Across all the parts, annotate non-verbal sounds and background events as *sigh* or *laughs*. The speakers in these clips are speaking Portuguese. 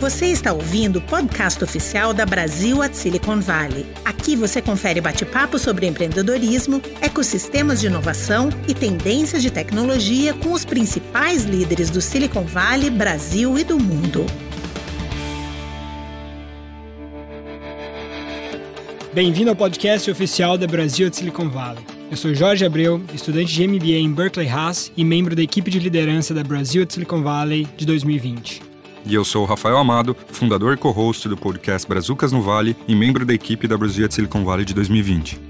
Você está ouvindo o podcast oficial da Brasil at Silicon Valley. Aqui você confere bate-papo sobre empreendedorismo, ecossistemas de inovação e tendências de tecnologia com os principais líderes do Silicon Valley, Brasil e do mundo. Bem-vindo ao podcast oficial da Brasil at Silicon Valley. Eu sou Jorge Abreu, estudante de MBA em Berkeley Haas e membro da equipe de liderança da Brasil at Silicon Valley de 2020. E eu sou o Rafael Amado, fundador e co-host do podcast Brazucas no Vale e membro da equipe da Brasil at Silicon Valley de 2020.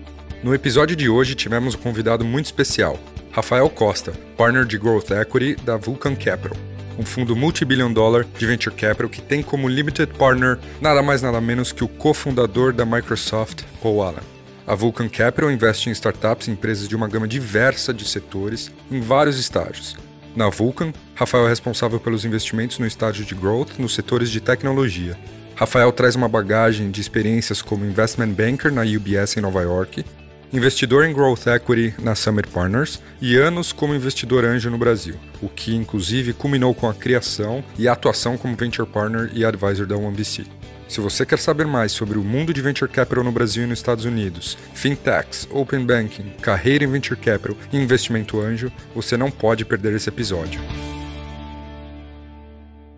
No episódio de hoje tivemos um convidado muito especial, Rafael Costa, partner de Growth Equity da Vulcan Capital, um fundo multibillion dollar de venture capital que tem como limited partner nada mais nada menos que o cofundador da Microsoft, Paul Allen. A Vulcan Capital investe em startups e empresas de uma gama diversa de setores em vários estágios, na Vulcan, Rafael é responsável pelos investimentos no estágio de growth nos setores de tecnologia. Rafael traz uma bagagem de experiências como investment banker na UBS em Nova York, investidor em growth equity na Summit Partners e anos como investidor anjo no Brasil, o que inclusive culminou com a criação e atuação como venture partner e advisor da OneBC. Se você quer saber mais sobre o mundo de venture capital no Brasil e nos Estados Unidos, fintechs, open banking, carreira em venture capital e investimento anjo, você não pode perder esse episódio.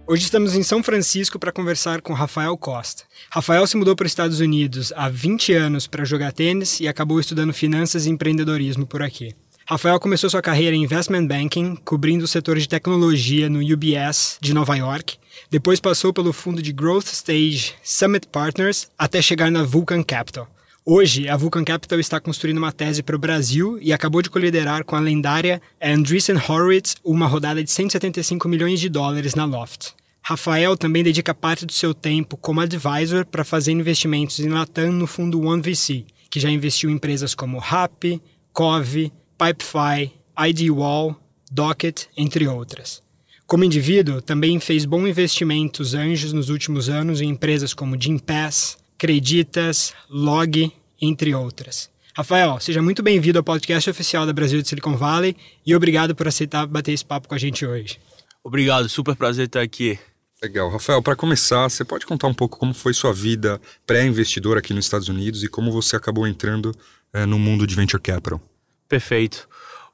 Hoje estamos em São Francisco para conversar com Rafael Costa. Rafael se mudou para os Estados Unidos há 20 anos para jogar tênis e acabou estudando finanças e empreendedorismo por aqui. Rafael começou sua carreira em investment banking, cobrindo o setor de tecnologia no UBS de Nova York. Depois passou pelo fundo de growth stage Summit Partners até chegar na Vulcan Capital. Hoje, a Vulcan Capital está construindo uma tese para o Brasil e acabou de coliderar com a lendária Andreessen Horowitz uma rodada de 175 milhões de dólares na Loft. Rafael também dedica parte do seu tempo como advisor para fazer investimentos em Latam no fundo OneVC, que já investiu em empresas como Rappi, Cove, Pipefy, IDWall, Docket, entre outras. Como indivíduo, também fez bons investimentos anjos nos últimos anos em empresas como Gimpass, Creditas, Log, entre outras. Rafael, seja muito bem-vindo ao podcast oficial da Brasil de Silicon Valley e obrigado por aceitar bater esse papo com a gente hoje. Obrigado, super prazer estar aqui. Legal. Rafael, para começar, você pode contar um pouco como foi sua vida pré-investidor aqui nos Estados Unidos e como você acabou entrando é, no mundo de venture capital? Perfeito.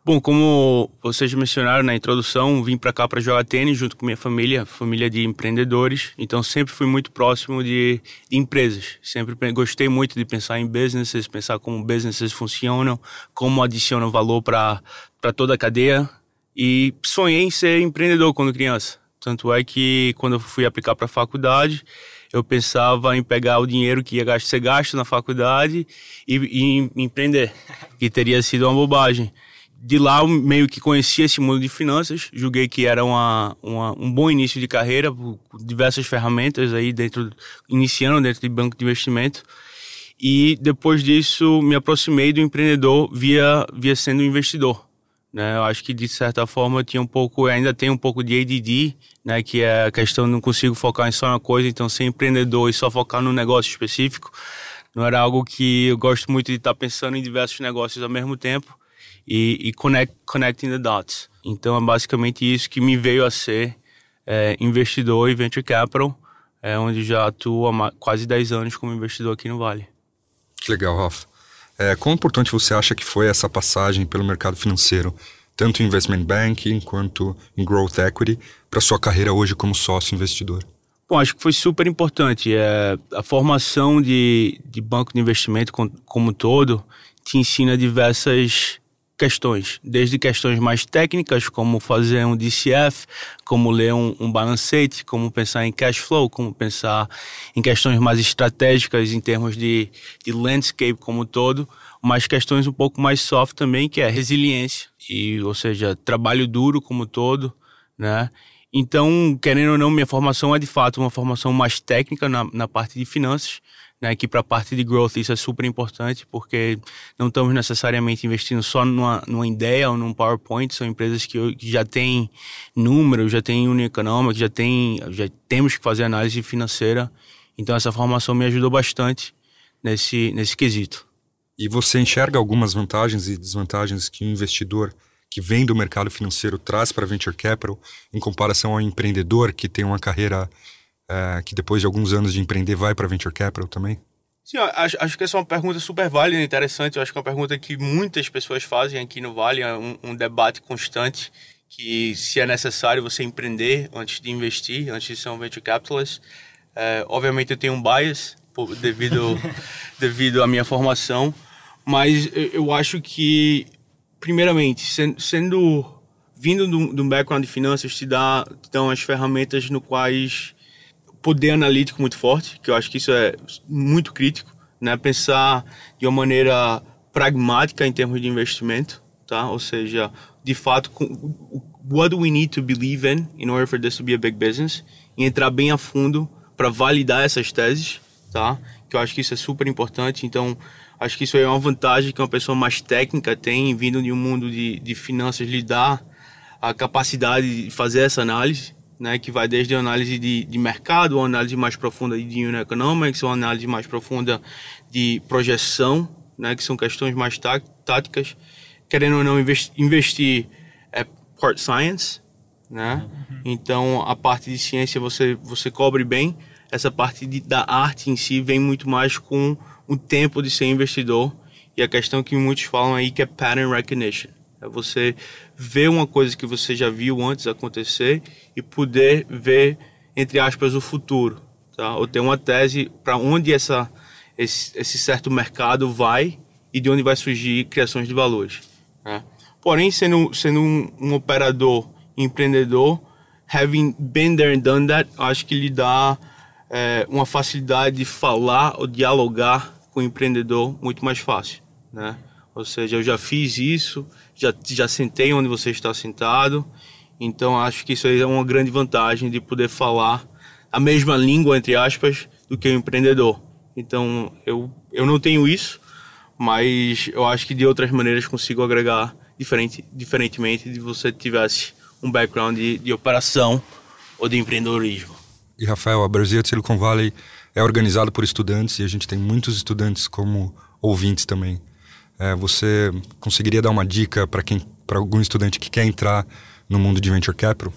Bom, como vocês mencionaram na introdução, vim para cá para jogar tênis junto com minha família, família de empreendedores. Então sempre fui muito próximo de, empresas. Sempre gostei muito de pensar em businesses, pensar como businesses funcionam, como adicionam valor para para toda a cadeia. E sonhei em ser empreendedor quando criança. Tanto é que quando eu fui aplicar para a faculdade, eu pensava em pegar o dinheiro que ia ser gasto na faculdade e, e empreender, que teria sido uma bobagem. De lá, eu meio que conheci esse mundo de finanças, julguei que era uma, uma, um bom início de carreira, diversas ferramentas aí dentro, iniciando dentro de banco de investimento. E depois disso, me aproximei do empreendedor via, via sendo investidor. Né? Eu acho que de certa forma tinha um pouco, ainda tem um pouco de ADD, né? Que é a questão não consigo focar em só uma coisa, então ser empreendedor e só focar num negócio específico não era algo que eu gosto muito de estar pensando em diversos negócios ao mesmo tempo e, e connect, connecting the dots. Então é basicamente isso que me veio a ser é, investidor e venture capital, é, onde já atuo há quase 10 anos como investidor aqui no Vale. Que legal, Rafa. É, quão importante você acha que foi essa passagem pelo mercado financeiro, tanto em investment banking quanto em growth equity, para sua carreira hoje como sócio investidor? Bom, acho que foi super importante. É, a formação de, de banco de investimento como, como todo te ensina diversas questões, desde questões mais técnicas, como fazer um DCF, como ler um, um balancete, como pensar em cash flow, como pensar em questões mais estratégicas em termos de, de landscape como todo, mas questões um pouco mais soft também, que é resiliência, e, ou seja, trabalho duro como todo, né? Então, querendo ou não, minha formação é de fato uma formação mais técnica na, na parte de finanças, né, que para a parte de growth isso é super importante, porque não estamos necessariamente investindo só numa, numa ideia ou num PowerPoint, são empresas que, que já têm números, já têm unit econômica, já, tem, já temos que fazer análise financeira. Então essa formação me ajudou bastante nesse, nesse quesito. E você enxerga algumas vantagens e desvantagens que o um investidor que vem do mercado financeiro traz para venture capital em comparação ao empreendedor que tem uma carreira é, que depois de alguns anos de empreender vai para venture capital também? Sim, acho, acho que essa é uma pergunta super válida e interessante. Eu acho que é uma pergunta que muitas pessoas fazem aqui no Vale, é um, um debate constante que se é necessário você empreender antes de investir, antes de ser um venture capitalist. É, obviamente eu tenho um bias por, devido, *laughs* devido à minha formação, mas eu acho que, primeiramente, sendo, sendo vindo de um background de finanças, te dá te dão as ferramentas no quais poder analítico muito forte, que eu acho que isso é muito crítico, né? Pensar de uma maneira pragmática em termos de investimento, tá? Ou seja, de fato, what do we need to believe in in order for this to be a big business? E entrar bem a fundo para validar essas teses, tá? Que eu acho que isso é super importante. Então, acho que isso é uma vantagem que uma pessoa mais técnica tem, vindo de um mundo de, de finanças, lidar a capacidade de fazer essa análise, né, que vai desde análise de, de mercado, uma análise mais profunda de unit economics, uma análise mais profunda de projeção, né, que são questões mais tá, táticas. Querendo ou não investir, investir é part science, né? Uhum. Então a parte de ciência você você cobre bem. Essa parte de, da arte em si vem muito mais com o tempo de ser investidor e a questão que muitos falam aí que é pattern recognition. É você ver uma coisa que você já viu antes acontecer e poder ver, entre aspas, o futuro. Tá? Ou ter uma tese para onde essa, esse, esse, certo mercado vai e de onde vai surgir criações de valores. Né? Porém, sendo, sendo um, um operador empreendedor, having been there and done that, acho que lhe dá é, uma facilidade de falar ou dialogar com o empreendedor muito mais fácil. Né? Ou seja, eu já fiz isso, já, já sentei onde você está sentado. Então acho que isso aí é uma grande vantagem de poder falar a mesma língua, entre aspas, do que o empreendedor. Então eu, eu não tenho isso, mas eu acho que de outras maneiras consigo agregar diferente, diferentemente de você tivesse um background de, de operação ou de empreendedorismo. E Rafael, a Brasil Silicon Valley é organizado por estudantes e a gente tem muitos estudantes como ouvintes também. É, você conseguiria dar uma dica para quem, para algum estudante que quer entrar no mundo de venture capital?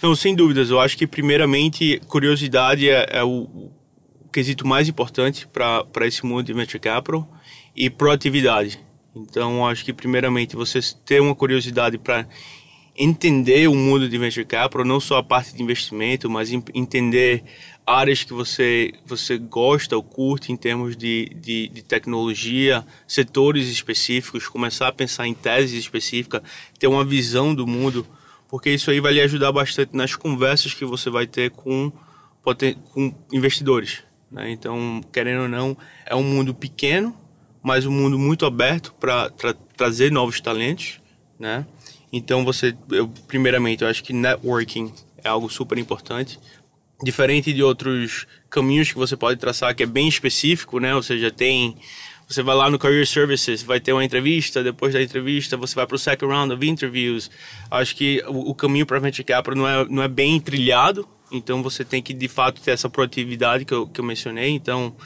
Não, sem dúvidas. Eu acho que primeiramente curiosidade é, é o, o quesito mais importante para esse mundo de venture capital e proatividade. Então, acho que primeiramente você ter uma curiosidade para entender o mundo de venture capital, não só a parte de investimento, mas entender áreas que você, você gosta ou curte em termos de, de, de, tecnologia, setores específicos, começar a pensar em teses específicas, ter uma visão do mundo, porque isso aí vai lhe ajudar bastante nas conversas que você vai ter com, com investidores. Né? Então, querendo ou não, é um mundo pequeno, mas um mundo muito aberto para tra trazer novos talentos. Né? Então, você, eu, primeiramente, eu acho que networking é algo super importante diferente de outros caminhos que você pode traçar que é bem específico, né? Ou seja, tem você vai lá no Career Services, vai ter uma entrevista, depois da entrevista você vai para o second round of interviews. Acho que o, o caminho para Venture Capital não é, não é bem trilhado, então você tem que de fato ter essa proatividade que eu, que eu mencionei. Então,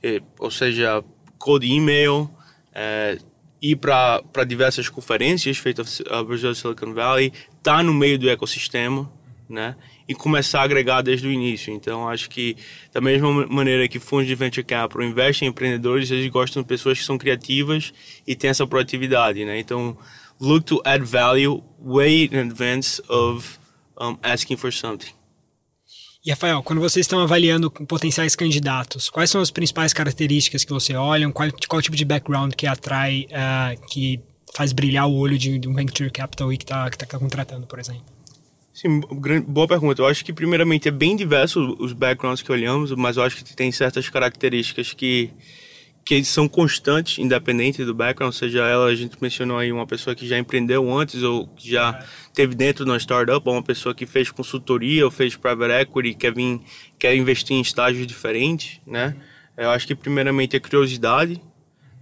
é, ou seja, code e-mail, é, ir para diversas conferências feitas a Brazil Silicon Valley, tá no meio do ecossistema, né? e começar a agregar desde o início. Então, acho que da mesma maneira que fundos de venture capital investem em empreendedores, eles gostam de pessoas que são criativas e têm essa proatividade, né? Então, look to add value way in advance of um, asking for something. E Rafael, quando vocês estão avaliando potenciais candidatos, quais são as principais características que você olha? Qual, qual tipo de background que atrai, uh, que faz brilhar o olho de, de um venture capital que está que tá contratando, por exemplo? Sim, boa pergunta. Eu acho que, primeiramente, é bem diverso os backgrounds que olhamos, mas eu acho que tem certas características que, que são constantes, independente do background, seja ela, a gente mencionou aí uma pessoa que já empreendeu antes ou que já teve dentro de uma startup, ou uma pessoa que fez consultoria ou fez private equity, quer, vir, quer investir em estágios diferentes, né? Eu acho que, primeiramente, é curiosidade,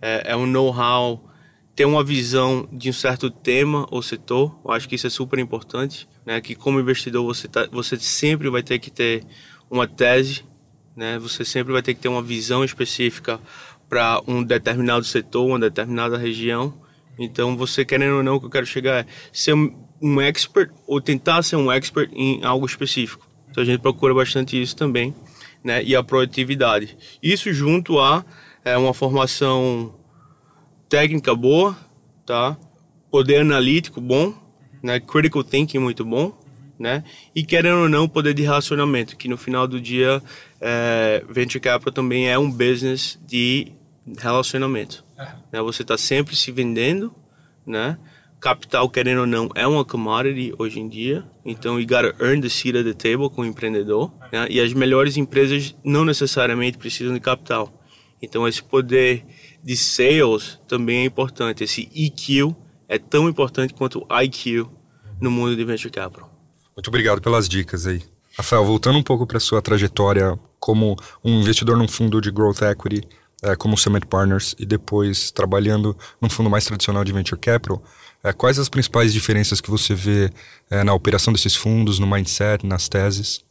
é, é um know-how, ter uma visão de um certo tema ou setor, eu acho que isso é super importante né? Que como investidor você tá, você sempre vai ter que ter uma tese, né? Você sempre vai ter que ter uma visão específica para um determinado setor, uma determinada região. Então, você querendo ou não, o que eu quero chegar é ser um expert ou tentar ser um expert em algo específico. Então a gente procura bastante isso também, né? E a produtividade. Isso junto a é, uma formação técnica boa, tá? Poder analítico bom, né? Critical thinking muito bom, né? E querendo ou não, poder de relacionamento, que no final do dia, é, venture capital também é um business de relacionamento. Uhum. Né? Você está sempre se vendendo, né? Capital, querendo ou não, é uma commodity hoje em dia. Então, you gotta earn the seat at the table com o empreendedor. Né? E as melhores empresas não necessariamente precisam de capital. Então, esse poder de sales também é importante. Esse EQ é tão importante quanto o IQ no mundo de venture capital. Muito obrigado pelas dicas aí. Rafael, voltando um pouco para sua trajetória como um investidor num fundo de growth equity, é, como Summit Partners, e depois trabalhando num fundo mais tradicional de venture capital, é, quais as principais diferenças que você vê é, na operação desses fundos, no mindset, nas teses?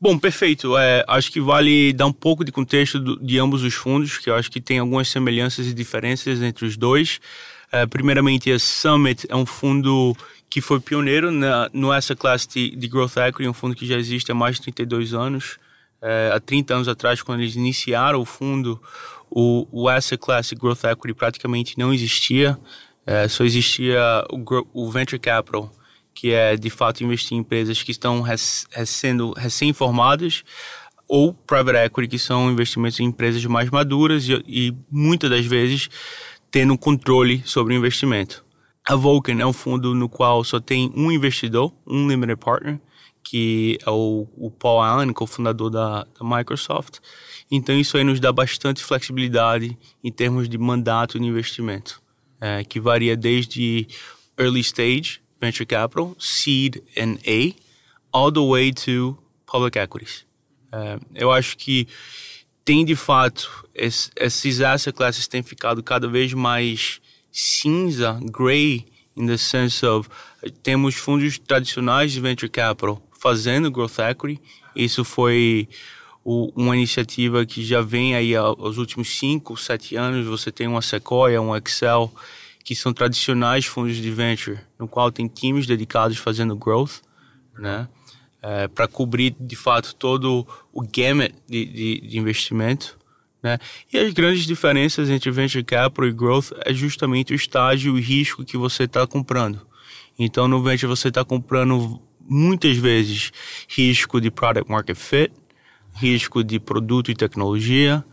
Bom, perfeito. É, acho que vale dar um pouco de contexto do, de ambos os fundos, que eu acho que tem algumas semelhanças e diferenças entre os dois. É, primeiramente, a Summit é um fundo que foi pioneiro na, no essa classe de, de Growth Equity, um fundo que já existe há mais de 32 anos. É, há 30 anos atrás, quando eles iniciaram o fundo, o, o Asset Class Growth Equity praticamente não existia. É, só existia o, o, Venture Capital, que é de fato investir em empresas que estão sendo recém-formadas, ou Private Equity, que são investimentos em empresas mais maduras e, e muitas das vezes tendo controle sobre o investimento. A Vulcan é um fundo no qual só tem um investidor, um limited partner, que é o, o Paul Allen, cofundador da, da Microsoft. Então isso aí nos dá bastante flexibilidade em termos de mandato de investimento, é, que varia desde early stage venture capital, seed and A, all the way to public equities. É, eu acho que tem de fato esses asset classes têm ficado cada vez mais cinza, gray, in the sense of temos fundos tradicionais de venture capital fazendo growth equity. Isso foi o, uma iniciativa que já vem aí aos últimos 5, 7 anos. Você tem uma Sequoia, um Excel, que são tradicionais fundos de venture, no qual tem times dedicados fazendo growth, né? É, para cobrir de fato todo o gamut de, de, de investimento. Né? E as grandes diferenças entre venture capital e growth é justamente o estágio e risco que você está comprando. Então, no venture você está comprando muitas vezes risco de product market fit, risco de produto e tecnologia,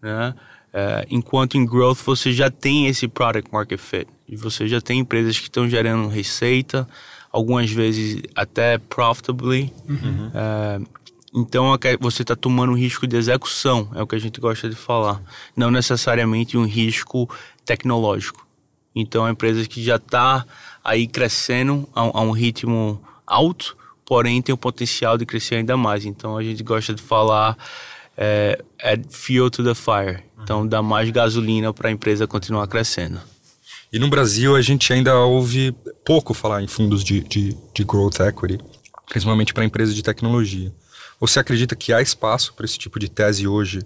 né? É, enquanto em growth você já tem esse product market fit e você já tem empresas que estão gerando receita, algumas vezes até profitably. Uhum. É, então é você está tomando um risco de execução, é o que a gente gosta de falar, não necessariamente um risco tecnológico. Então uma empresa que já está aí crescendo a, a um ritmo alto, porém tem o potencial de crescer ainda mais. Então a gente gosta de falar é, add fuel to the fire. Então dá mais gasolina para a empresa continuar crescendo. E no Brasil a gente ainda ouve pouco falar em fundos de, de, de growth equity, principalmente para empresas de tecnologia. Você acredita que há espaço para esse tipo de tese hoje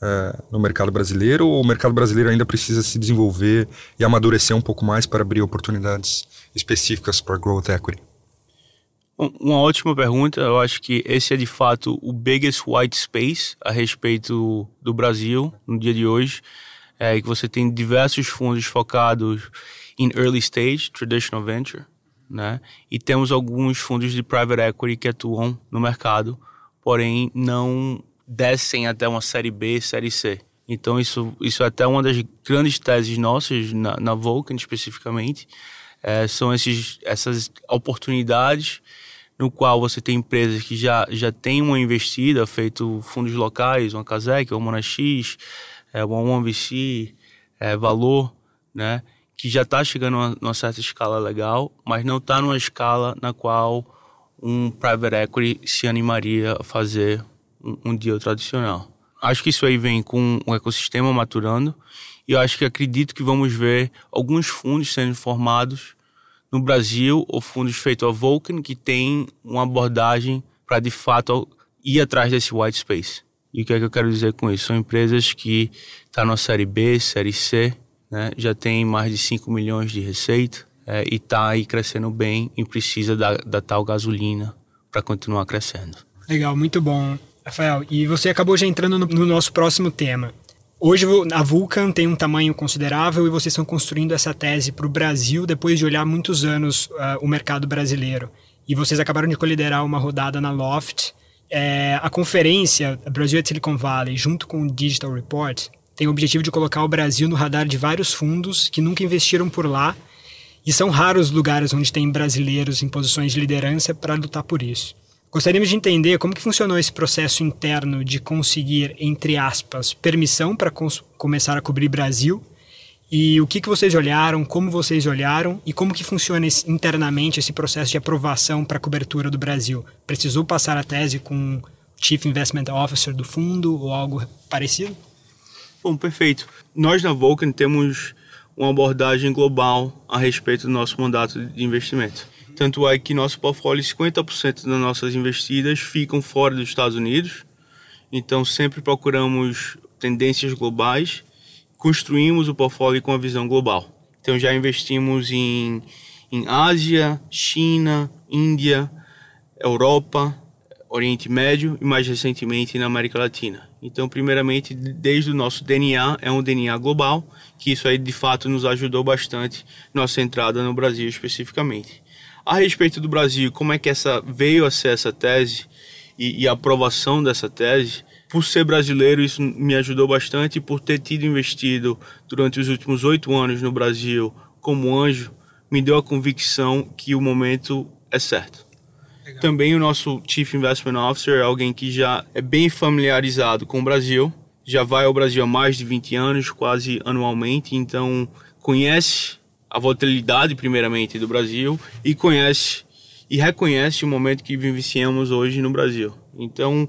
é, no mercado brasileiro ou o mercado brasileiro ainda precisa se desenvolver e amadurecer um pouco mais para abrir oportunidades específicas para growth equity? Uma ótima pergunta. Eu acho que esse é de fato o biggest white space a respeito do Brasil no dia de hoje. É que você tem diversos fundos focados em early stage, traditional venture, né? E temos alguns fundos de private equity que atuam no mercado porém não descem até uma série B, série C. Então isso, isso é até uma das grandes teses nossas na, na Vulcan especificamente, é, são esses, essas oportunidades no qual você tem empresas que já, já têm uma investida, feito fundos locais, uma Casec, uma Monax, é, uma OneVC, é, Valor, né, que já está chegando a uma certa escala legal, mas não está numa escala na qual um private equity se animaria a fazer um, um deal tradicional. Acho que isso aí vem com o ecossistema maturando e eu acho que acredito que vamos ver alguns fundos sendo formados no Brasil ou fundos feitos a Vulcan que tem uma abordagem para de fato ir atrás desse white space. E o que é que eu quero dizer com isso? São empresas que estão tá na série B, série C, né? já tem mais de 5 milhões de receita, é, e está aí crescendo bem e precisa da, da tal gasolina para continuar crescendo. Legal, muito bom, Rafael. E você acabou já entrando no, no nosso próximo tema. Hoje a Vulcan tem um tamanho considerável e vocês estão construindo essa tese para o Brasil depois de olhar muitos anos uh, o mercado brasileiro. E vocês acabaram de liderar uma rodada na Loft. É, a conferência Brasil at Silicon Valley, junto com o Digital Report, tem o objetivo de colocar o Brasil no radar de vários fundos que nunca investiram por lá e são raros os lugares onde tem brasileiros em posições de liderança para lutar por isso. Gostaríamos de entender como que funcionou esse processo interno de conseguir, entre aspas, permissão para começar a cobrir Brasil e o que, que vocês olharam, como vocês olharam e como que funciona esse, internamente esse processo de aprovação para cobertura do Brasil. Precisou passar a tese com o Chief Investment Officer do fundo ou algo parecido? Bom, perfeito. Nós na Vulcan temos uma abordagem global a respeito do nosso mandato de investimento. Tanto é que nosso portfólio, 50% das nossas investidas ficam fora dos Estados Unidos. Então, sempre procuramos tendências globais, construímos o portfólio com a visão global. Então, já investimos em, em Ásia, China, Índia, Europa, Oriente Médio e mais recentemente na América Latina. Então, primeiramente, desde o nosso DNA, é um DNA global, que isso aí de fato nos ajudou bastante nossa entrada no Brasil especificamente. A respeito do Brasil, como é que essa veio a ser essa tese e, e a aprovação dessa tese? Por ser brasileiro, isso me ajudou bastante. Por ter tido investido durante os últimos oito anos no Brasil como anjo, me deu a convicção que o momento é certo. Legal. Também o nosso Chief Investment Officer é alguém que já é bem familiarizado com o Brasil, já vai ao Brasil há mais de 20 anos, quase anualmente, então conhece a volatilidade, primeiramente, do Brasil e conhece e reconhece o momento que vivenciamos hoje no Brasil. Então,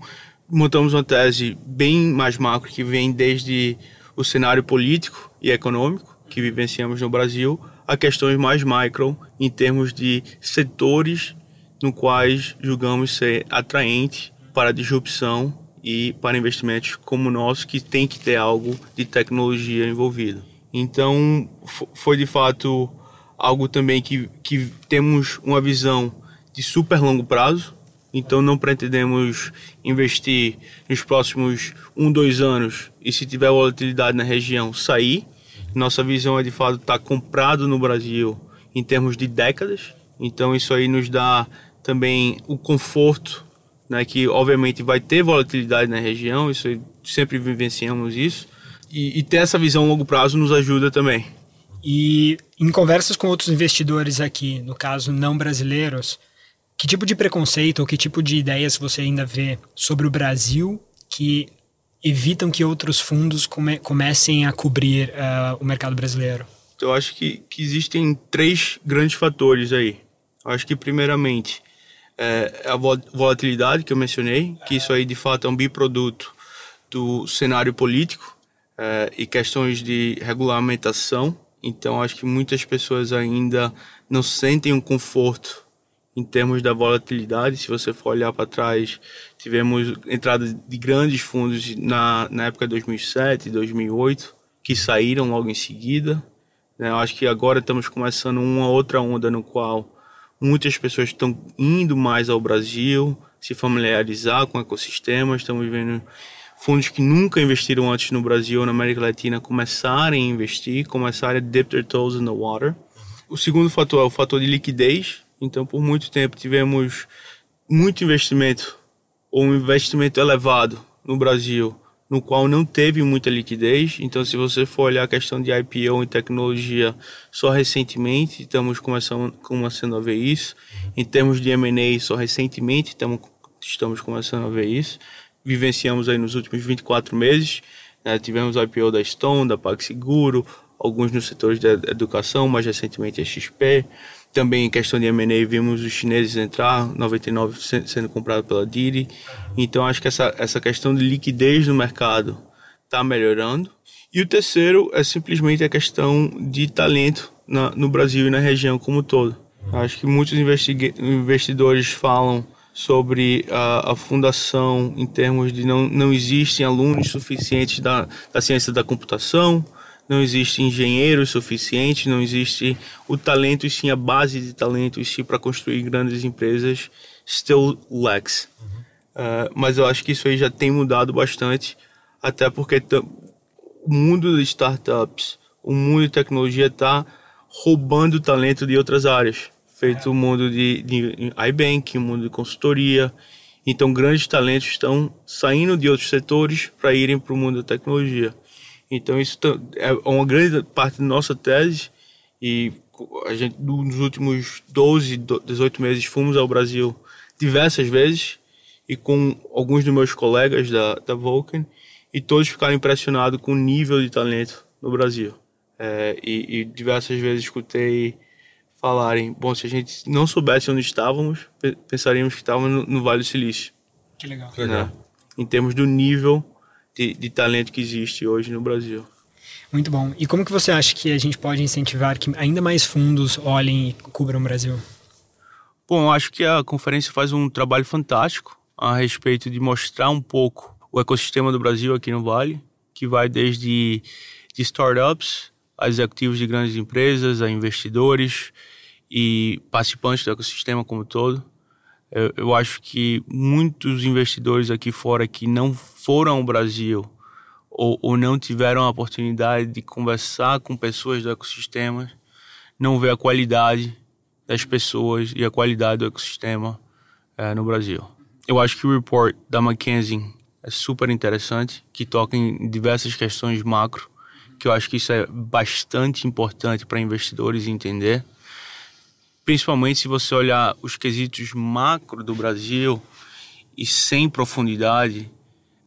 montamos uma tese bem mais macro que vem desde o cenário político e econômico que vivenciamos no Brasil a questões mais micro em termos de setores no quais julgamos ser atraente para disrupção e para investimentos como o nosso que tem que ter algo de tecnologia envolvido. Então, foi de fato algo também que, que temos uma visão de super longo prazo. Então, não pretendemos investir nos próximos um, dois anos e, se tiver volatilidade na região, sair. Nossa visão é de fato estar comprado no Brasil em termos de décadas. Então, isso aí nos dá também o conforto, né, que obviamente vai ter volatilidade na região, isso sempre vivenciamos isso e, e ter essa visão a longo prazo nos ajuda também. E em conversas com outros investidores aqui, no caso não brasileiros, que tipo de preconceito ou que tipo de ideias você ainda vê sobre o Brasil que evitam que outros fundos come, comecem a cobrir uh, o mercado brasileiro? Eu acho que, que existem três grandes fatores aí. Eu acho que, primeiramente, é a volatilidade que eu mencionei, que isso aí de fato é um biproduto do cenário político uh, e questões de regulamentação. Então, acho que muitas pessoas ainda não sentem um conforto em termos da volatilidade. Se você for olhar para trás, tivemos entrada de grandes fundos na, na época de 2007, 2008, que saíram logo em seguida. Né? Eu acho que agora estamos começando uma outra onda no qual muitas pessoas estão indo mais ao Brasil, se familiarizar com o ecossistema. Estamos vendo fundos que nunca investiram antes no Brasil ou na América Latina começarem a investir, começarem a dip their toes in the water. O segundo fator é o fator de liquidez. Então, por muito tempo tivemos muito investimento ou um investimento elevado no Brasil, no qual não teve muita liquidez. Então, se você for olhar a questão de IPO em tecnologia, só recentemente estamos começando, começando a ver isso. Em termos de M&A, só recentemente estamos, estamos começando a ver isso vivenciamos aí nos últimos 24 meses. Né? Tivemos o IPO da Stone, da PagSeguro, alguns nos setores da educação, mais recentemente a XP. Também em questão de M&A vimos os chineses entrar, 99 sendo comprado pela Didi. Então acho que essa, essa questão de liquidez no mercado está melhorando. E o terceiro é simplesmente a questão de talento na, no Brasil e na região como um todo. Acho que muitos investidores falam sobre a, a, fundação em termos de não, não existem alunos suficientes da, da ciência da computação, não existe engenheiros suficientes, não existe o talento e sim a base de talento e sim para construir grandes empresas still lacks. Uhum. Uh, mas eu acho que isso aí já tem mudado bastante, até porque o mundo de startups, o mundo de tecnologia está roubando o talento de outras áreas. Feito é. o mundo de, de iBank, o mundo de consultoria. Então, grandes talentos estão saindo de outros setores para irem para o mundo da tecnologia. Então, isso é uma grande parte da nossa tese. E a gente, nos últimos 12, 18 meses, fomos ao Brasil diversas vezes e com alguns dos meus colegas da, da Vulcan e todos ficaram impressionados com o nível de talento no Brasil. É, e, e, diversas vezes escutei falarem, bom, se a gente não soubesse onde estávamos, pensaríamos que estávamos no, Vale do Silício. Que legal. Que legal. Né? Em termos do nível de, de talento que existe hoje no Brasil. Muito bom. E como que você acha que a gente pode incentivar que ainda mais fundos olhem e cubram o Brasil? Bom, eu acho que a conferência faz um trabalho fantástico a respeito de mostrar um pouco o ecossistema do Brasil aqui no Vale, que vai desde de startups a executivos de grandes empresas, a investidores e participantes do ecossistema como todo. Eu, eu acho que muitos investidores aqui fora que não foram ao Brasil ou, ou não tiveram a oportunidade de conversar com pessoas do ecossistema não vê a qualidade das pessoas e a qualidade do ecossistema é, no Brasil. Eu acho que o report da McKinsey é super interessante, que toca em diversas questões macro, que eu acho que isso é bastante importante para investidores entender. Principalmente se você olhar os quesitos macro do Brasil e sem profundidade,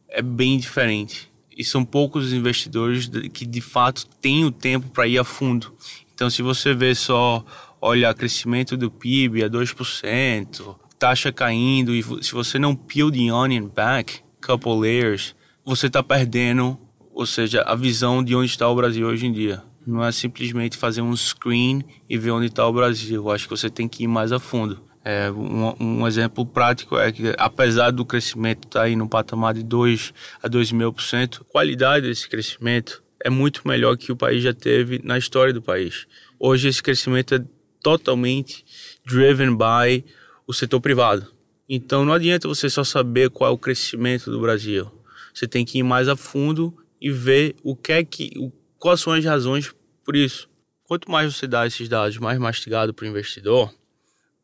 é bem diferente. E são poucos os investidores que de fato têm o tempo para ir a fundo. Então, se você vê só, olha, crescimento do PIB a 2%, taxa caindo, e se você não peel the onion back, couple layers, você está perdendo, ou seja, a visão de onde está o Brasil hoje em dia. Não é simplesmente fazer um screen e ver onde está o Brasil. Eu acho que você tem que ir mais a fundo. É, um, um, exemplo prático é que, apesar do crescimento estar tá aí no patamar de 2 a 2,5%, a qualidade desse crescimento é muito melhor que o país já teve na história do país. Hoje, esse crescimento é totalmente driven by o setor privado. Então não adianta você só saber qual é o crescimento do Brasil. Você tem que ir mais a fundo e ver o que é que, o, quais são as razões por isso. Quanto mais você dá esses dados mais mastigado para o investidor,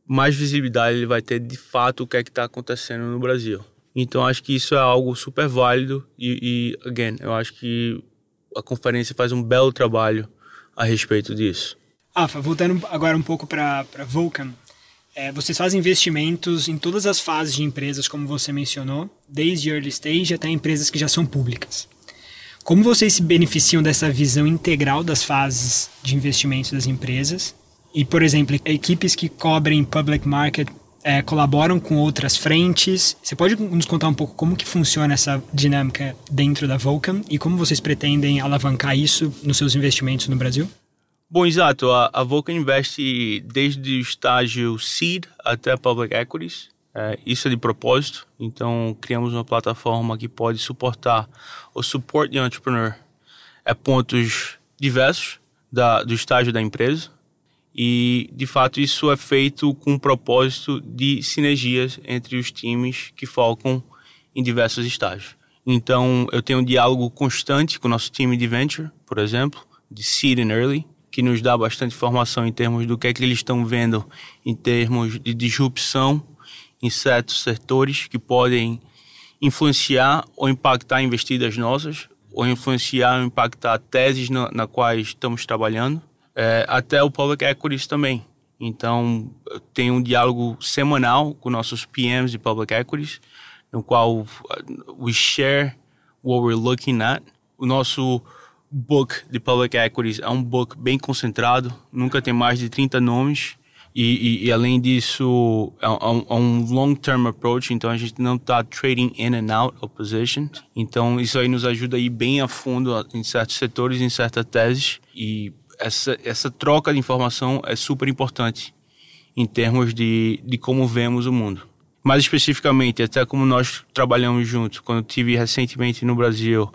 mais visibilidade ele vai ter de fato o que é que está acontecendo no Brasil. Então acho que isso é algo super válido e, e, again, eu acho que a conferência faz um belo trabalho a respeito disso. Afa, voltando agora um pouco para Vulcan, é, vocês fazem investimentos em todas as fases de empresas, como você mencionou, desde early stage até empresas que já são públicas. Como vocês se beneficiam dessa visão integral das fases de investimento das empresas? E, por exemplo, equipes que cobrem public market é, colaboram com outras frentes. Você pode nos contar um pouco como que funciona essa dinâmica dentro da Vulcan e como vocês pretendem alavancar isso nos seus investimentos no Brasil? Bom, exato. A, a Vulcan investe desde o estágio seed até public equities. É, isso é de propósito. Então, criamos uma plataforma que pode suportar o support de entrepreneur a pontos diversos da, do estágio da empresa. E, de fato, isso é feito com o propósito de sinergias entre os times que focam em diversos estágios. Então, eu tenho um diálogo constante com o nosso time de venture, por exemplo, de seed and early, que nos dá bastante informação em termos do que é que eles estão vendo em termos de disrupção em certos setores que podem influenciar ou impactar investidas nossas, ou influenciar ou impactar teses na, na quais estamos trabalhando, é, até o public equities também. Então, tem um diálogo semanal com nossos PMs de public equities, no qual uh, we share what we're looking at. O nosso book de public equities é um book bem concentrado, nunca tem mais de 30 nomes. E, e, e além disso, é um, é um long-term approach, então a gente não está trading in and out of positions. Então isso aí nos ajuda a ir bem a fundo em certos setores, em certas teses. E essa, essa troca de informação é super importante em termos de, de como vemos o mundo. Mais especificamente, até como nós trabalhamos juntos, quando eu tive recentemente no Brasil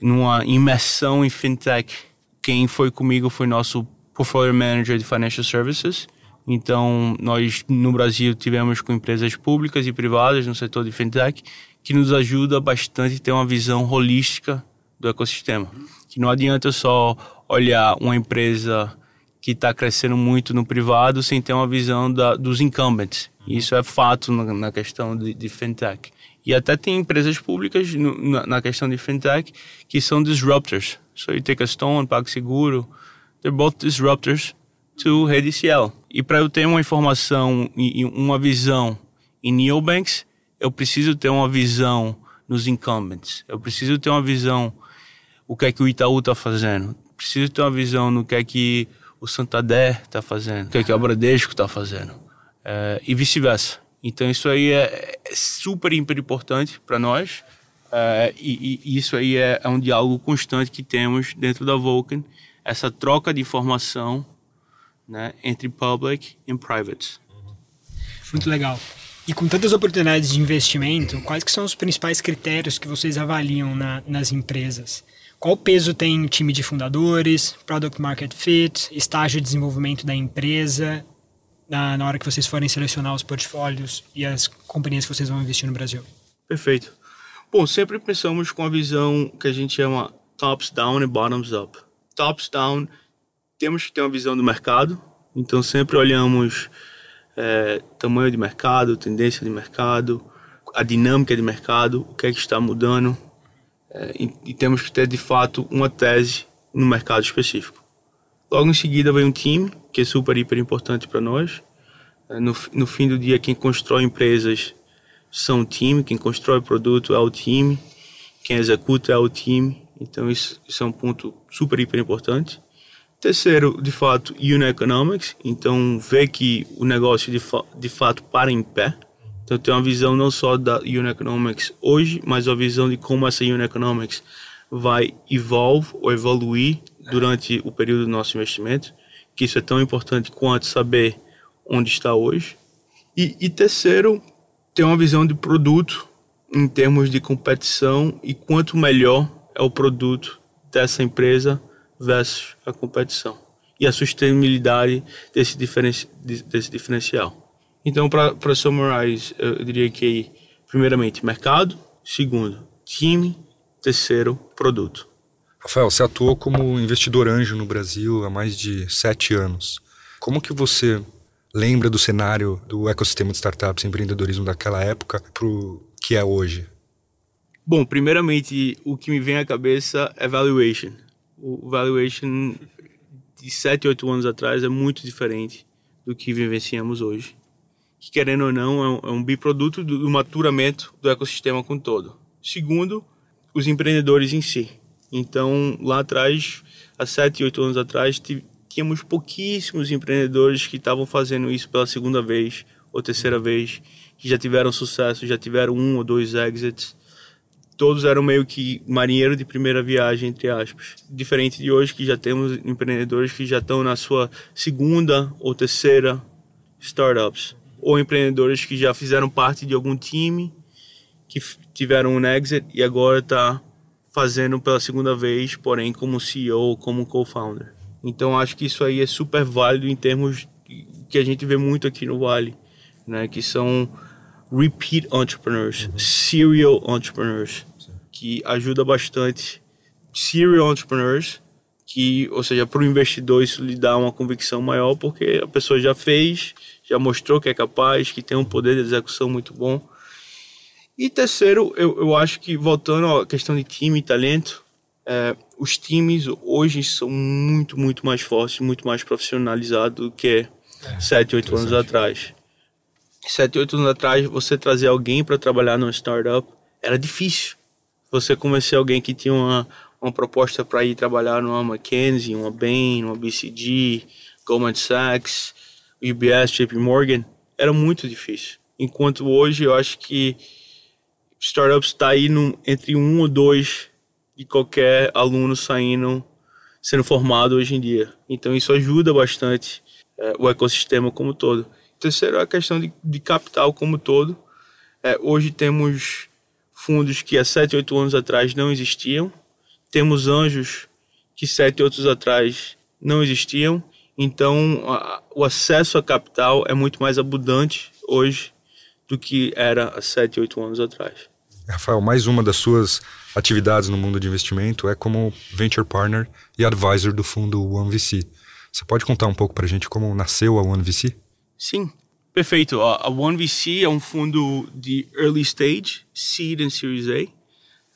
numa imersão em fintech. Quem foi comigo foi nosso portfolio manager de financial services, Então, nós no Brasil tivemos com empresas públicas e privadas no setor de fintech, que nos ajuda bastante a ter uma visão holística do ecossistema. Que não adianta só olhar uma empresa que está crescendo muito no privado sem ter uma visão da, dos incumbents. Isso é fato na, na questão de, de, fintech. E até tem empresas públicas no, na, na, questão de fintech que são disruptors. So you take a Stone, PagSeguro, they're both disruptors to rede Cielo. E para eu ter uma informação e uma visão em neobanks, eu preciso ter uma visão nos incumbents. Eu preciso ter uma visão o que é que o Itaú está fazendo. Preciso ter uma visão no que é que o Santander está fazendo, o que é que o Bradesco está fazendo. É, e vice-versa. Então isso aí é, é super, importante para nós. É, e, e, isso aí é, é, um diálogo constante que temos dentro da Vulcan, essa troca de informação né, entre public e private. Muito legal. E com tantas oportunidades de investimento, quais que são os principais critérios que vocês avaliam na, nas empresas? Qual peso tem o time de fundadores, product market fit, estágio de desenvolvimento da empresa, na, na hora que vocês forem selecionar os portfólios e as companhias que vocês vão investir no Brasil? Perfeito. Bom, sempre pensamos com a visão que a gente chama tops down e bottoms up. Tops down temos que ter uma visão do mercado, então sempre olhamos é, tamanho de mercado, tendência de mercado, a dinâmica de mercado, o que é que está mudando, é, e, e, temos que ter de fato uma tese no mercado específico. Logo em seguida vem um time, que é super, hiper importante para nós. É, no, no fim do dia, quem constrói empresas são o time, quem constrói produto é o time, quem executa é o time, então isso, isso é um ponto super, hiper importante. Terceiro, de fato, unit economics. Então, ver que o negócio de, fa de fato para em pé. Então, ter uma visão não só da unit economics hoje, mas a visão de como essa unit economics vai evolve ou evoluir durante o período do nosso investimento. Que isso é tão importante quanto saber onde está hoje. E, e terceiro, ter uma visão de produto em termos de competição e quanto melhor é o produto dessa empresa versus a competição e a sustentabilidade desse, diferenci desse diferencial. Então, para summarize, eu diria que, primeiramente, mercado, segundo, time, terceiro, produto. Rafael, você atuou como investidor anjo no Brasil há mais de sete anos. Como que você lembra do cenário do ecossistema de startups e empreendedorismo daquela época para o que é hoje? Bom, primeiramente, o que me vem à cabeça é valuation o valuation de 7, 8 anos atrás é muito diferente do que vivenciamos hoje. Que, querendo ou não, é um, é um biproduto do, do maturamento do ecossistema como todo. Segundo, os empreendedores em si. Então, lá atrás, há 7, 8 anos atrás, tínhamos pouquíssimos empreendedores que estavam fazendo isso pela segunda vez ou terceira vez, que já tiveram sucesso, já tiveram um ou dois exits todos eram meio que marinheiro de primeira viagem, entre aspas. Diferente de hoje, que já temos empreendedores que já estão na sua segunda ou terceira startups. Ou empreendedores que já fizeram parte de algum time, que tiveram um exit e agora está fazendo pela segunda vez, porém como CEO, como co-founder. Então acho que isso aí é super válido em termos que a gente vê muito aqui no Vale, né? Que são repeat entrepreneurs, uhum. serial entrepreneurs que ajuda bastante serial entrepreneurs, que, ou seja, para o investidor isso lhe dá uma convicção maior, porque a pessoa já fez, já mostrou que é capaz, que tem um poder de execução muito bom. E terceiro, eu, eu acho que, voltando à questão de time e talento, é, os times hoje são muito, muito mais fortes, muito mais profissionalizados do que é, 7, 8 anos atrás. 7, 8 anos atrás, você trazer alguém para trabalhar numa startup era difícil você conhecer alguém que tinha uma, uma proposta para ir trabalhar numa McKinsey, uma Bain, uma BCG, Goldman Sachs, UBS, JP Morgan, era muito difícil. Enquanto hoje eu acho que startups está aí no, entre um ou dois de qualquer aluno saindo, sendo formado hoje em dia. Então isso ajuda bastante é, o ecossistema como todo. Terceiro é a questão de, de capital como todo. É, hoje temos fundos que há 7, 8 anos atrás não existiam. Temos anjos que 7, 8 anos atrás não existiam. Então, a, o acesso a capital é muito mais abundante hoje do que era há 7, 8 anos atrás. Rafael, mais uma das suas atividades no mundo de investimento é como venture partner e advisor do fundo OneVC. Você pode contar um pouco para a gente como nasceu a OneVC? Sim, perfeito. A OneVC é um fundo de early stage, seed and series A,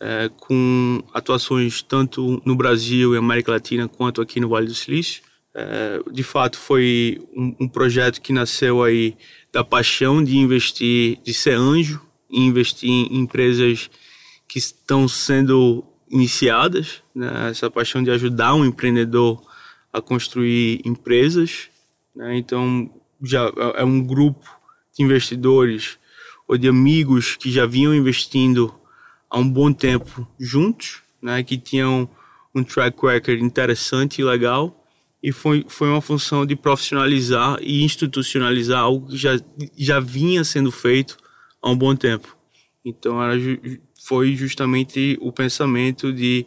é, com atuações tanto no Brasil e América Latina quanto aqui no Vale do Silício. É, de fato, foi um, um, projeto que nasceu aí da paixão de investir, de ser anjo e investir em empresas que estão sendo iniciadas, né? essa paixão de ajudar um empreendedor a construir empresas. Né? Então, já é, é um grupo de investidores ou de amigos que já vinham investindo há um bom tempo juntos, né, que tinham um track record interessante e legal, e foi, foi uma função de profissionalizar e institucionalizar algo que já, já vinha sendo feito há um bom tempo. Então, era, foi justamente o pensamento de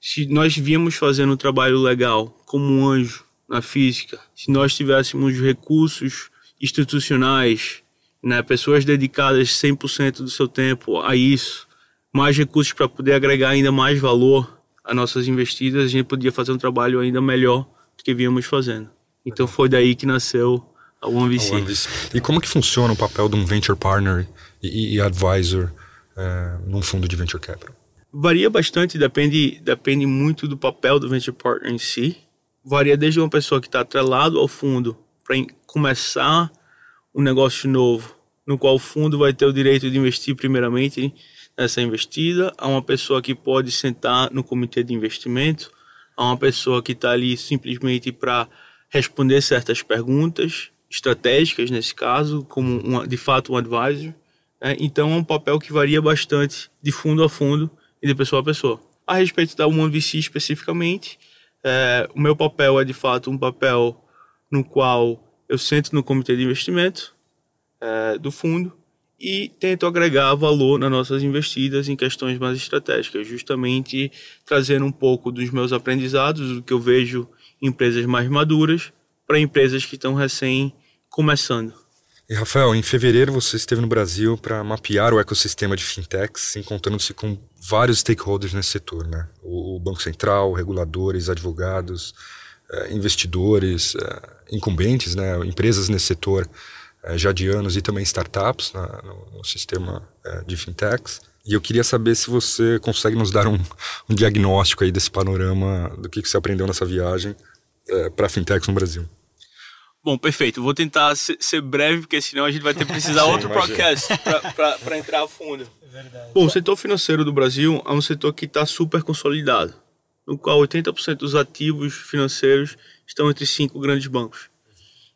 se nós víamos fazendo um trabalho legal como um anjo na física, se nós tivéssemos recursos institucionais, né, pessoas dedicadas 100% do seu tempo a isso, mais recursos para poder agregar ainda mais valor a nossas investidas, a gente podia fazer um trabalho ainda melhor do que víamos fazendo. Então foi daí que nasceu a OneVC. E como que funciona o papel de um venture partner e, e advisor é, num fundo de venture capital? Varia bastante, depende, depende muito do papel do venture partner em si. Varia desde uma pessoa que está atrelado ao fundo para começar um negócio novo, no qual o fundo vai ter o direito de investir primeiramente essa investida, a uma pessoa que pode sentar no comitê de investimento, a uma pessoa que está ali simplesmente para responder certas perguntas estratégicas nesse caso, como uma, de fato um advisor. Né? Então é um papel que varia bastante de fundo a fundo e de pessoa a pessoa. A respeito da OneVC especificamente, é, o meu papel é de fato um papel no qual eu sento no comitê de investimento é, do fundo e tento agregar valor nas nossas investidas em questões mais estratégicas, justamente trazendo um pouco dos meus aprendizados, do que eu vejo em empresas mais maduras, para empresas que estão recém começando. E Rafael, em fevereiro você esteve no Brasil para mapear o ecossistema de fintechs, encontrando-se com vários stakeholders nesse setor, né? O Banco Central, reguladores, advogados, eh, investidores, eh, incumbentes, né? Empresas nesse setor é, já de anos e também startups no, sistema de fintechs. E eu queria saber se você consegue nos dar um, um diagnóstico aí desse panorama do que, você aprendeu nessa viagem para fintechs no Brasil. Bom, perfeito. Vou tentar ser, breve, porque senão a gente vai ter que precisar *laughs* outro podcast para entrar a fundo. É Bom, o setor financeiro do Brasil é um setor que está super consolidado, no qual 80% dos ativos financeiros estão entre cinco grandes bancos.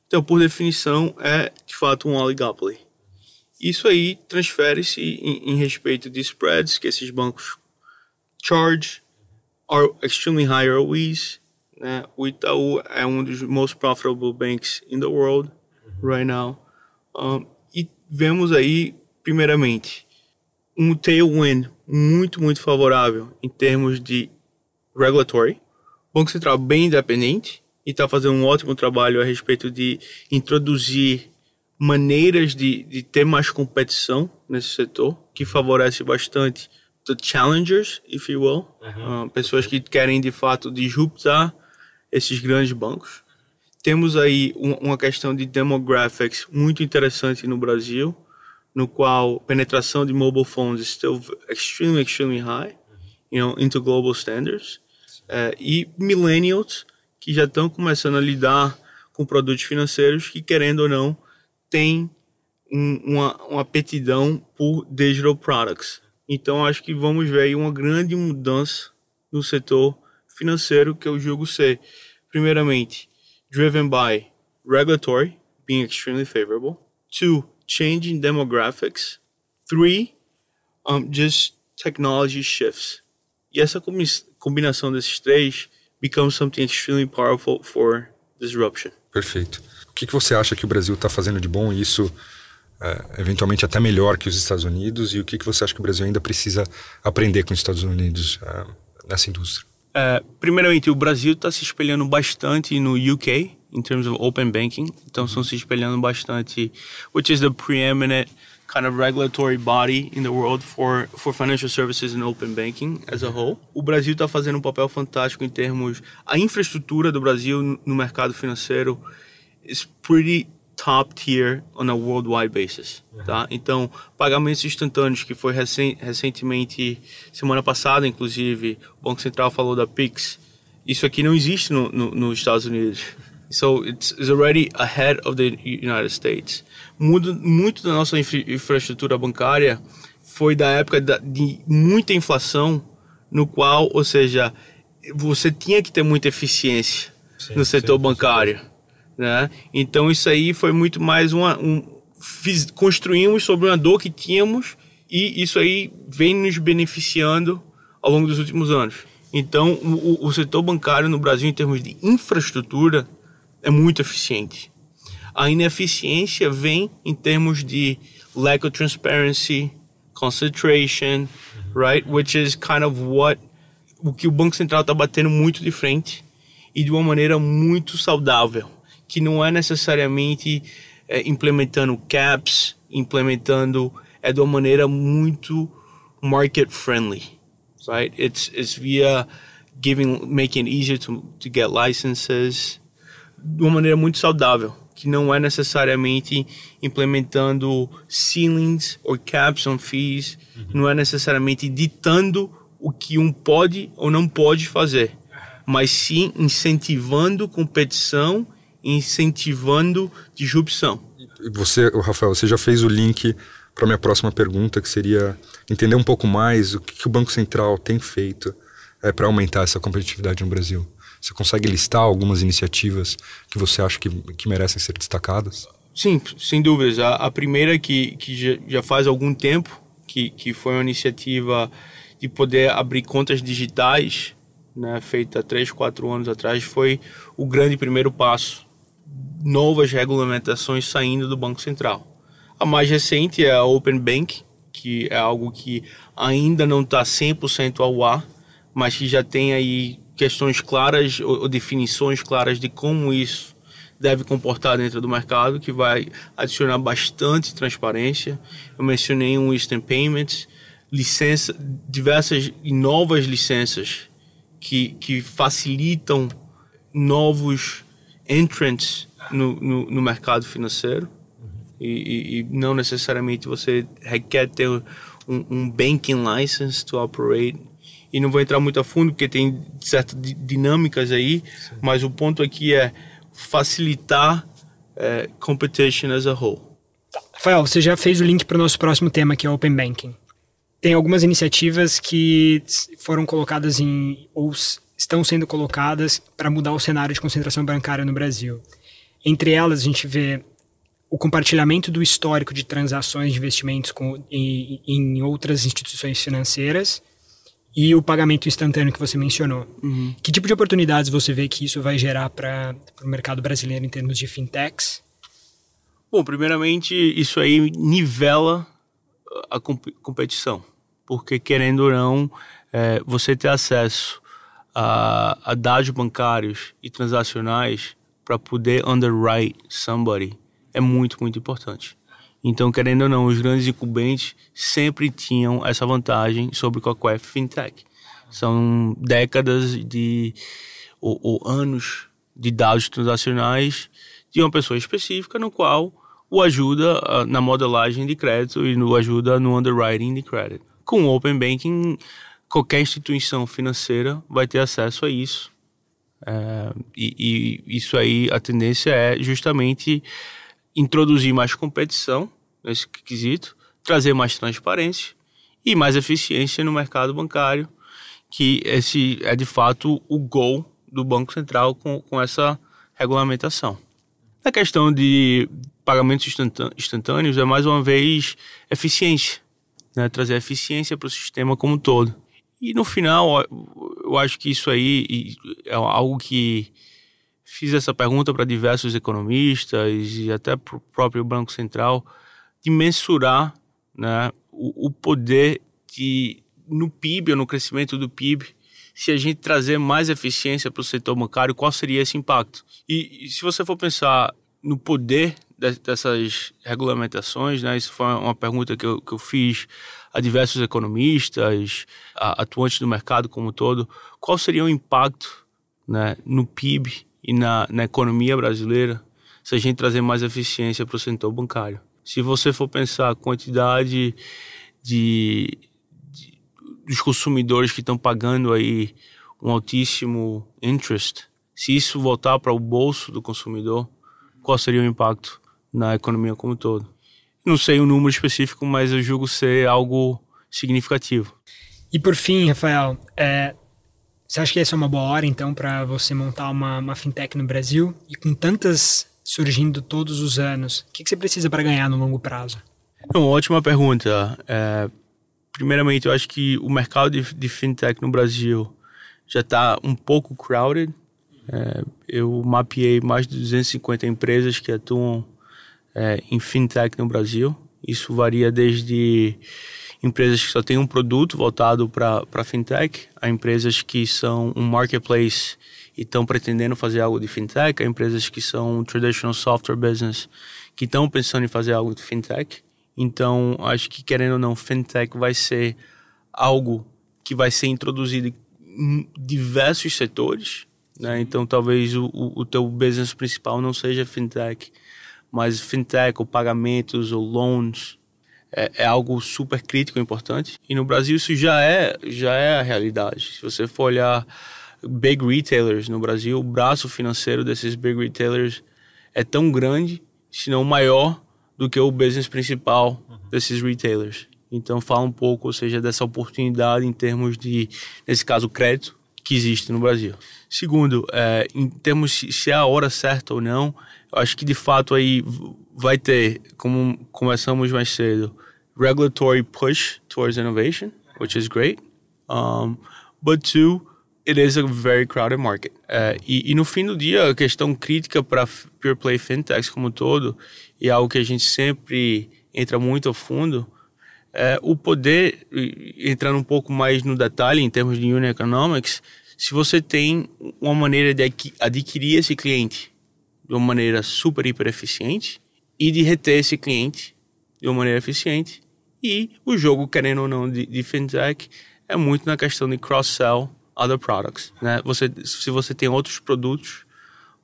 Então, por definição, é de fato um oligopoly. Isso aí transfere-se em, em, respeito de spreads que esses bancos charge, are extremely high ROEs. Né? O Itaú é um dos most profitable banks in the world right now. Um, e vemos aí, primeiramente, um tailwind muito, muito favorável em termos de regulatory. Banco Central bem independente, e está fazendo um ótimo trabalho a respeito de introduzir maneiras de, de ter mais competição nesse setor, que favorece bastante the challengers, if you will, uhum. uh, pessoas que querem de fato disruptar esses grandes bancos. Temos aí um, uma questão de demographics muito interessante no Brasil, no qual penetração de mobile phones still extremely, extremely high, you know, into global standards. Uh, e millennials que já estão começando a lidar com produtos financeiros que, querendo ou não, têm um, uma, uma aptidão por digital products. Então, acho que vamos ver aí uma grande mudança no setor financeiro que eu julgo ser, primeiramente, driven by regulatory being extremely favorable. Two, changing demographics. Three, um, just technology shifts. E essa combinação desses três becomes something extremely powerful for disruption. Perfeito. O que, que você acha que o Brasil está fazendo de bom e isso é, eventualmente até melhor que os Estados Unidos e o que, que você acha que o Brasil ainda precisa aprender com os Estados Unidos é, nessa indústria? É, primeiramente, o Brasil está se espelhando bastante no UK, in terms of open banking. Então, estão se espelhando bastante, which is the preeminent kind of regulatory body in the world for, for financial services and open banking as a whole. O Brasil está fazendo um papel fantástico em termos a infraestrutura do Brasil no mercado financeiro is pretty top tier on a worldwide basis, tá? Então, pagamentos instantâneos que foi recen recentemente semana passada, inclusive, o Banco Central falou da Pix. Isso aqui não existe no, no, nos Estados Unidos. So it's, it's already ahead of the United States. Muito, muito da nossa infra infraestrutura bancária foi da época da, de muita inflação, no qual, ou seja, você tinha que ter muita eficiência sim, no setor sim, bancário, sim. Né? Então isso aí foi muito mais uma um, fiz, construímos sobre uma dor que tínhamos e isso aí vem nos beneficiando ao longo dos últimos anos. Então, o, o setor bancário no Brasil, em termos de infraestrutura, é muito eficiente. A ineficiência vem em termos de lack of transparency, concentration, right? Which is kind of what o que o Banco Central está batendo muito de frente e de uma maneira muito saudável, que não é necessariamente é, implementando caps, implementando é de uma maneira muito market friendly, right? It's it's via giving making it easier to to get licenses, de uma maneira muito saudável, que não é necessariamente implementando ceilings ou caps on fees, uhum. não é necessariamente ditando o que um pode ou não pode fazer, mas sim incentivando competição, incentivando disrupção. Você, Rafael, você já fez o link para minha próxima pergunta, que seria entender um pouco mais o que, que o Banco Central tem feito é, para aumentar essa competitividade no Brasil. Você consegue listar algumas iniciativas que você acha que, que merecem ser destacadas? Sim, sem dúvidas. A, a primeira que, que já, já, faz algum tempo, que, que foi uma iniciativa de poder abrir contas digitais, né, feita três, quatro anos atrás, foi o grande primeiro passo. Novas regulamentações saindo do Banco Central. A mais recente é a Open Bank, que é algo que ainda não está 100% ao ar, mas que já tem aí questões claras ou, ou definições claras de como isso deve comportar dentro do mercado, que vai adicionar bastante transparência. Eu mencionei um Instant Payments, licença, diversas e novas licenças que, que facilitam novos entrants no, no, no mercado financeiro. E, e, e, não necessariamente você requer ter um, um banking license to operate e não vou entrar muito a fundo porque tem certas dinâmicas aí, Sim. mas o ponto aqui é facilitar é, competition as a whole. Tá. Rafael, você já fez o link para o nosso próximo tema, que é Open Banking. Tem algumas iniciativas que foram colocadas em, ou estão sendo colocadas para mudar o cenário de concentração bancária no Brasil. Entre elas, a gente vê o compartilhamento do histórico de transações de investimentos com, em, em outras instituições financeiras, e o pagamento instantâneo que você mencionou. Uhum. Que tipo de oportunidades você vê que isso vai gerar para o mercado brasileiro em termos de fintechs? Bom, primeiramente, isso aí nivela a comp competição, porque querendo ou não, é, você ter acesso a, a dados bancários e transacionais para poder underwrite somebody é muito, muito importante. Então, querendo ou não, os grandes incumbentes sempre tinham essa vantagem sobre qualquer fintech. São décadas de ou, ou anos de dados transacionais de uma pessoa específica no qual o ajuda uh, na modelagem de crédito e o ajuda no underwriting de crédito. Com o Open Banking, qualquer instituição financeira vai ter acesso a isso. É, e, e, isso aí, a tendência é justamente introduzir mais competição nesse quesito, trazer mais transparência e mais eficiência no mercado bancário, que esse é de fato o gol do Banco Central com, com essa regulamentação. A questão de pagamentos instantâneos é mais uma vez eficiência, né? trazer eficiência para o sistema como um todo. E no final, eu acho que isso aí é algo que fiz essa pergunta para diversos economistas e até para o próprio Banco Central de mensurar né, o, o poder de, no PIB ou no crescimento do PIB, se a gente trazer mais eficiência para o setor bancário, qual seria esse impacto? E, e se você for pensar no poder de, dessas regulamentações, né, isso foi uma pergunta que eu, que eu fiz a diversos economistas, a, atuantes do mercado como um todo, qual seria o impacto né, no PIB e na, na economia brasileira se a gente trazer mais eficiência para o setor bancário? Se você for pensar a quantidade de, de dos consumidores que estão pagando aí um altíssimo interest, se isso voltar para o bolso do consumidor, qual seria o impacto na economia como um todo? Não sei o um número específico, mas eu julgo ser algo significativo. E por fim, Rafael, é, você acha que essa é uma boa hora, então, para você montar uma, uma, fintech no Brasil? E com tantas surgindo todos os anos, o que, que você precisa para ganhar no longo prazo? Uma ótima pergunta. É, primeiramente, eu acho que o mercado de, de fintech no Brasil já está um pouco crowded. É, eu mapeei mais de 250 empresas que atuam é, em fintech no Brasil. Isso varia desde empresas que só têm um produto voltado para fintech, a empresas que são um marketplace e estão pretendendo fazer algo de fintech, a empresas que são um traditional software business que estão pensando em fazer algo de fintech. Então, acho que querendo ou não, fintech vai ser algo que vai ser introduzido diversos setores, né? Então talvez o, o, teu business principal não seja fintech, mas fintech ou pagamentos ou loans é, é, algo super crítico e importante. E no Brasil isso já é já é a realidade. Se você for olhar big retailers no Brasil, o braço financeiro desses big retailers é tão grande, se não maior, do que o business principal desses retailers. Então fala um pouco, ou seja, dessa oportunidade em termos de, nesse caso, crédito que existe no Brasil. Segundo, é, em termos se é a hora certa ou não, acho que de fato aí vai ter, como começamos mais cedo, regulatory push towards innovation, which is great. Um, but two, it is a very crowded market. É, e, e, no fim do dia, a questão crítica para pure play fintechs como um todo, e é algo que a gente sempre entra muito a fundo, é, o poder, entrando um pouco mais no detalhe em termos de unit economics, se você tem uma maneira de adquirir esse cliente de uma maneira super, hiper eficiente e de reter esse cliente de uma maneira eficiente. E o jogo, querendo ou não, de, de fintech é muito na questão de cross-sell other products. Né? Você, se você tem outros produtos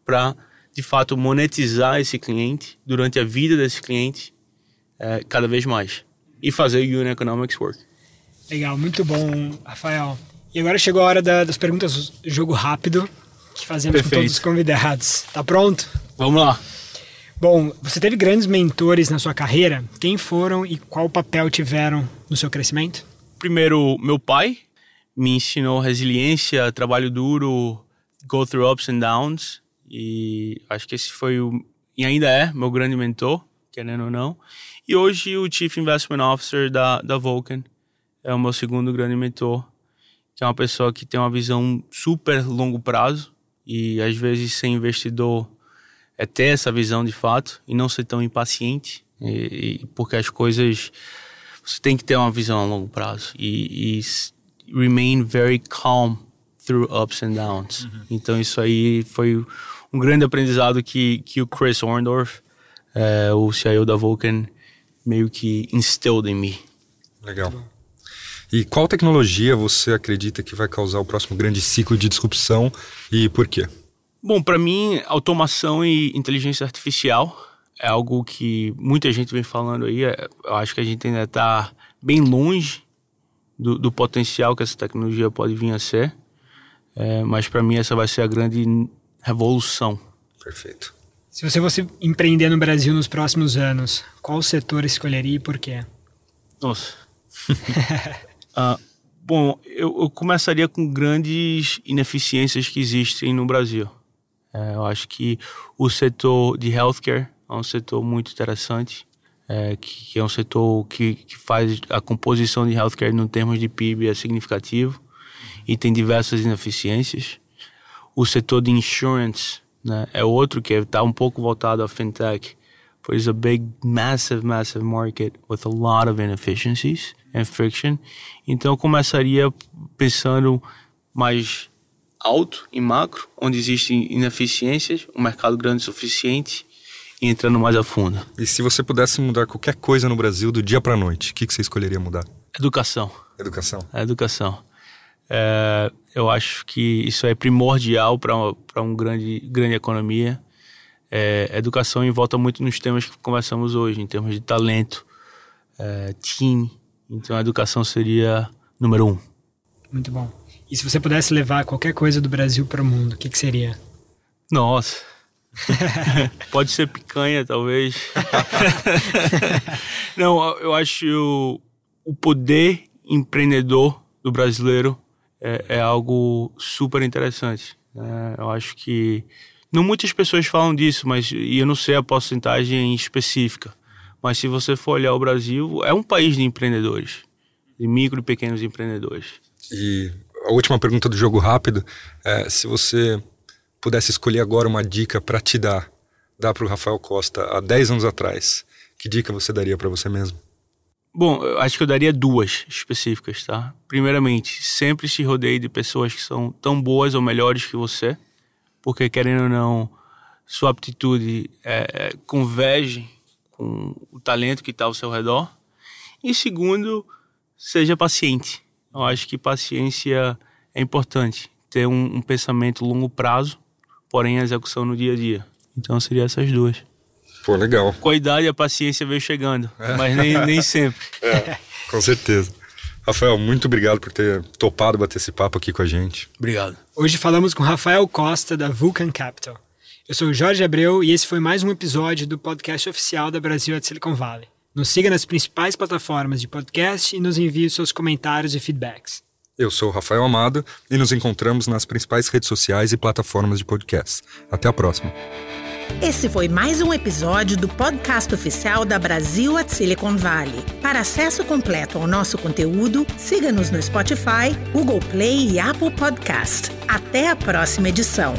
para, de fato, monetizar esse cliente durante a vida desse cliente é, cada vez mais e fazer o Unit Economics work. Legal, muito bom, Rafael. E agora chegou a hora da, das perguntas jogo rápido que fazemos Perfeito. com todos os convidados. Tá pronto? Vamos lá. Bom, você teve grandes mentores na sua carreira. Quem foram e qual papel tiveram no seu crescimento? Primeiro, meu pai me ensinou resiliência, trabalho duro, go through ups and downs. E acho que esse foi o. E ainda é meu grande mentor, querendo ou não. E hoje o Chief Investment Officer da, da Vulcan é o meu segundo grande mentor, que é uma pessoa que tem uma visão super longo prazo e às vezes ser investidor é ter essa visão de fato e não ser tão impaciente, e, e, porque as coisas você tem que ter uma visão a longo prazo e, e remain very calm through ups and downs. Uhum. Então isso aí foi um grande aprendizado que, que o Chris Orndorff, é, o CIO da Vulcan, meio que instilled em mim. Legal. E qual tecnologia você acredita que vai causar o próximo grande ciclo de disrupção e por quê? Bom, para mim, automação e inteligência artificial é algo que muita gente vem falando aí. É, eu acho que a gente ainda está bem longe do, do, potencial que essa tecnologia pode vir a ser. É, mas para mim, essa vai ser a grande revolução. Perfeito. Se você fosse empreender no Brasil nos próximos anos, qual setor escolheria e por quê? Nossa. *laughs* uh, bom, eu, eu, começaria com grandes ineficiências que existem no Brasil. É, eu acho que o setor de healthcare é um setor muito interessante, é, que, que, é um setor que, que faz a composição de healthcare no termos de PIB é significativo e tem diversas ineficiências. O setor de insurance né? É outro que está um pouco voltado à fintech. But it's a big, massive, massive market with a lot of inefficiencies and friction. Então, eu começaria pensando mais alto em macro, onde existem ineficiências, um mercado grande o suficiente e entrando mais a fundo. E se você pudesse mudar qualquer coisa no Brasil do dia para a noite, o que, que você escolheria mudar? Educação. Educação. A educação. É, eu acho que isso é primordial para uma grande, grande economia. É, educação envolta muito nos temas que conversamos hoje, em termos de talento, é, team. Então a educação seria número um. Muito bom. E se você pudesse levar qualquer coisa do Brasil para o mundo, o que, que seria? Nossa. *laughs* Pode ser picanha, talvez. *laughs* Não, eu acho o, o poder empreendedor do brasileiro é, é algo super interessante. Né? Eu acho que não muitas pessoas falam disso, mas eu não sei a porcentagem específica. Mas se você for olhar o Brasil, é um país de empreendedores, de micro e pequenos empreendedores. E a última pergunta do jogo rápido é se você pudesse escolher agora uma dica para te dar, dar para o Rafael Costa há 10 anos atrás, que dica você daria para você mesmo? Bom, eu acho que eu daria duas específicas, tá? Primeiramente, sempre se rodeie de pessoas que são tão boas ou melhores que você, porque querendo ou não, sua aptitude é, é, converge com o talento que está ao seu redor. E segundo, seja paciente. Eu acho que paciência é importante. Ter um, um pensamento longo prazo, porém a execução no dia a dia. Então seria essas duas. Pô, legal. Com a idade a paciência veio chegando, é. mas nem, nem *laughs* sempre. É, com certeza. Rafael, muito obrigado por ter topado bater esse papo aqui com a gente. Obrigado. Hoje falamos com Rafael Costa, da Vulcan Capital. Eu sou o Jorge Abreu e esse foi mais um episódio do podcast oficial da Brasil at Silicon Valley. Nos siga nas principais plataformas de podcast e nos envie seus comentários e feedbacks. Eu sou o Rafael Amado e nos encontramos nas principais redes sociais e plataformas de podcast. Até a próxima. Esse foi mais um episódio do podcast oficial da Brasil at Silicon Valley. Para acesso completo ao nosso conteúdo, siga-nos no Spotify, Google Play e Apple Podcast. Até a próxima edição.